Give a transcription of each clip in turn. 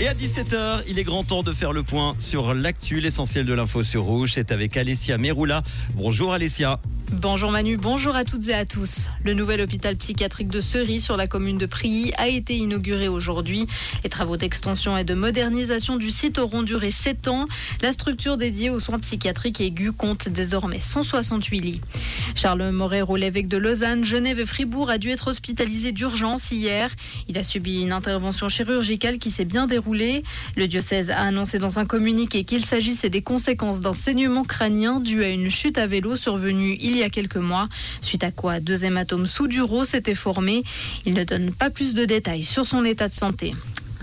Et à 17h, il est grand temps de faire le point sur l'actu, l'essentiel de l'info sur Rouge. C'est avec Alessia Meroula. Bonjour Alessia. Bonjour Manu, bonjour à toutes et à tous. Le nouvel hôpital psychiatrique de Ceris sur la commune de Prilly a été inauguré aujourd'hui. Les travaux d'extension et de modernisation du site auront duré 7 ans. La structure dédiée aux soins psychiatriques aigus compte désormais 168 lits. Charles Morero, l'évêque de Lausanne, Genève et Fribourg, a dû être hospitalisé d'urgence hier. Il a subi une intervention chirurgicale qui s'est bien déroulée le diocèse a annoncé dans un communiqué qu'il s'agissait des conséquences d'un saignement crânien dû à une chute à vélo survenue il y a quelques mois, suite à quoi deux hématomes sous-duraux s'étaient formés. Il ne donne pas plus de détails sur son état de santé.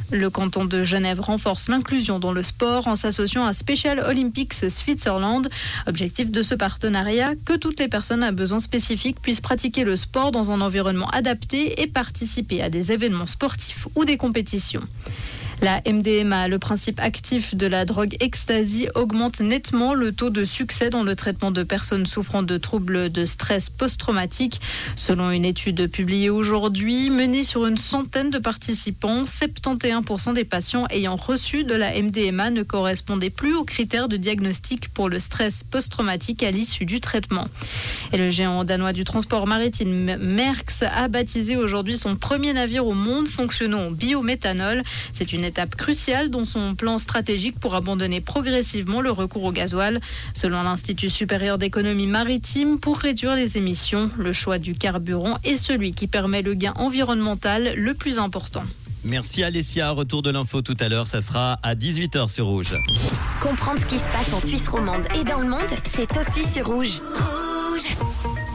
Le canton de Genève renforce l'inclusion dans le sport en s'associant à Special Olympics Switzerland. Objectif de ce partenariat, que toutes les personnes à besoins spécifiques puissent pratiquer le sport dans un environnement adapté et participer à des événements sportifs ou des compétitions. La MDMA, le principe actif de la drogue ecstasy, augmente nettement le taux de succès dans le traitement de personnes souffrant de troubles de stress post-traumatique. Selon une étude publiée aujourd'hui, menée sur une centaine de participants, 71% des patients ayant reçu de la MDMA ne correspondaient plus aux critères de diagnostic pour le stress post-traumatique à l'issue du traitement. Et le géant danois du transport maritime Merckx a baptisé aujourd'hui son premier navire au monde fonctionnant au biométhanol. C'est une étape cruciale dans son plan stratégique pour abandonner progressivement le recours au gasoil. Selon l'Institut supérieur d'économie maritime, pour réduire les émissions, le choix du carburant est celui qui permet le gain environnemental le plus important. Merci Alessia. Retour de l'info tout à l'heure. Ça sera à 18h sur Rouge. Comprendre ce qui se passe en Suisse romande et dans le monde, c'est aussi sur Rouge. Rouge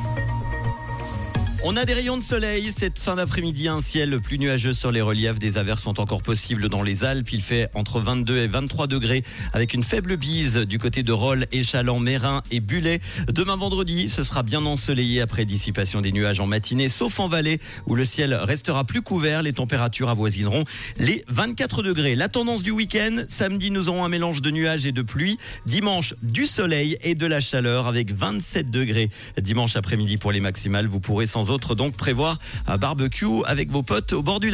on a des rayons de soleil cette fin d'après-midi, un ciel plus nuageux sur les reliefs. Des averses sont encore possibles dans les Alpes. Il fait entre 22 et 23 degrés avec une faible bise du côté de Rolles, Échalon, Mérin et Bullet. Demain vendredi, ce sera bien ensoleillé après dissipation des nuages en matinée, sauf en vallée où le ciel restera plus couvert. Les températures avoisineront les 24 degrés. La tendance du week-end, samedi, nous aurons un mélange de nuages et de pluie. Dimanche, du soleil et de la chaleur avec 27 degrés. Dimanche après-midi pour les maximales, vous pourrez sans autre donc prévoir un barbecue avec vos potes au bord du.